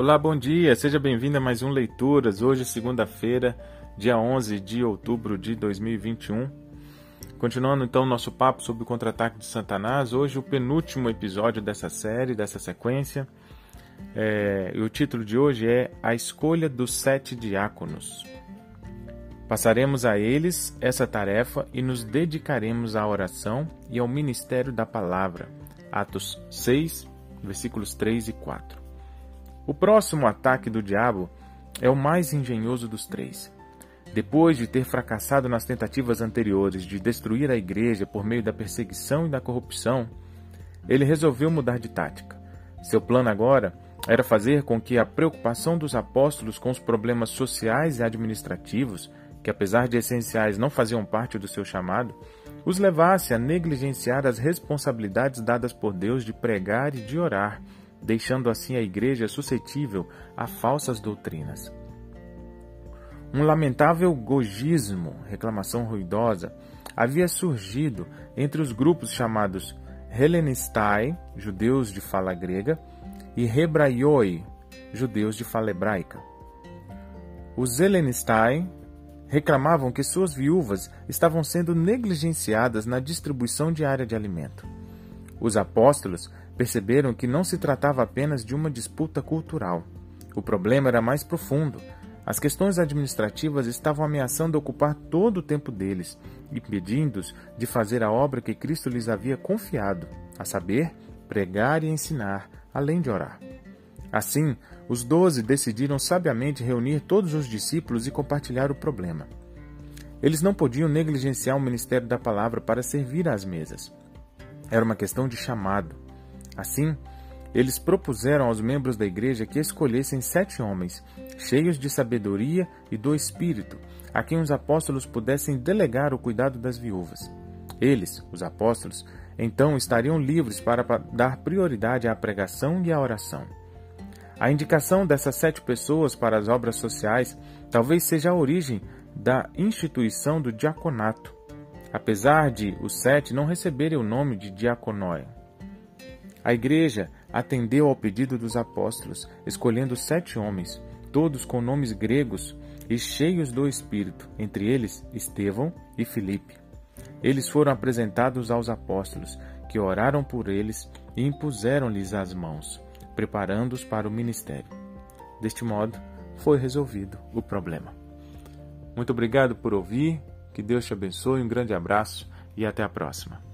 Olá, bom dia, seja bem-vindo a mais um Leituras. Hoje, segunda-feira, dia 11 de outubro de 2021. Continuando então nosso papo sobre o contra-ataque de Satanás, hoje o penúltimo episódio dessa série, dessa sequência. É, e o título de hoje é A Escolha dos Sete Diáconos. Passaremos a eles essa tarefa e nos dedicaremos à oração e ao ministério da palavra. Atos 6, versículos 3 e 4. O próximo ataque do diabo é o mais engenhoso dos três. Depois de ter fracassado nas tentativas anteriores de destruir a igreja por meio da perseguição e da corrupção, ele resolveu mudar de tática. Seu plano agora era fazer com que a preocupação dos apóstolos com os problemas sociais e administrativos, que apesar de essenciais não faziam parte do seu chamado, os levasse a negligenciar as responsabilidades dadas por Deus de pregar e de orar deixando assim a igreja suscetível a falsas doutrinas. Um lamentável gogismo, reclamação ruidosa, havia surgido entre os grupos chamados Hellenistai, judeus de fala grega, e Hebraioi, judeus de fala hebraica. Os Hellenistai reclamavam que suas viúvas estavam sendo negligenciadas na distribuição diária de alimento. Os apóstolos perceberam que não se tratava apenas de uma disputa cultural. O problema era mais profundo. As questões administrativas estavam ameaçando ocupar todo o tempo deles, impedindo-os de fazer a obra que Cristo lhes havia confiado, a saber, pregar e ensinar, além de orar. Assim, os doze decidiram sabiamente reunir todos os discípulos e compartilhar o problema. Eles não podiam negligenciar o ministério da palavra para servir às mesas. Era uma questão de chamado. Assim, eles propuseram aos membros da igreja que escolhessem sete homens, cheios de sabedoria e do espírito, a quem os apóstolos pudessem delegar o cuidado das viúvas. Eles, os apóstolos, então estariam livres para dar prioridade à pregação e à oração. A indicação dessas sete pessoas para as obras sociais talvez seja a origem da instituição do diaconato, apesar de os sete não receberem o nome de diaconóia. A igreja atendeu ao pedido dos apóstolos, escolhendo sete homens, todos com nomes gregos e cheios do Espírito, entre eles Estevão e Filipe. Eles foram apresentados aos apóstolos, que oraram por eles e impuseram-lhes as mãos, preparando-os para o ministério. Deste modo, foi resolvido o problema. Muito obrigado por ouvir, que Deus te abençoe, um grande abraço e até a próxima.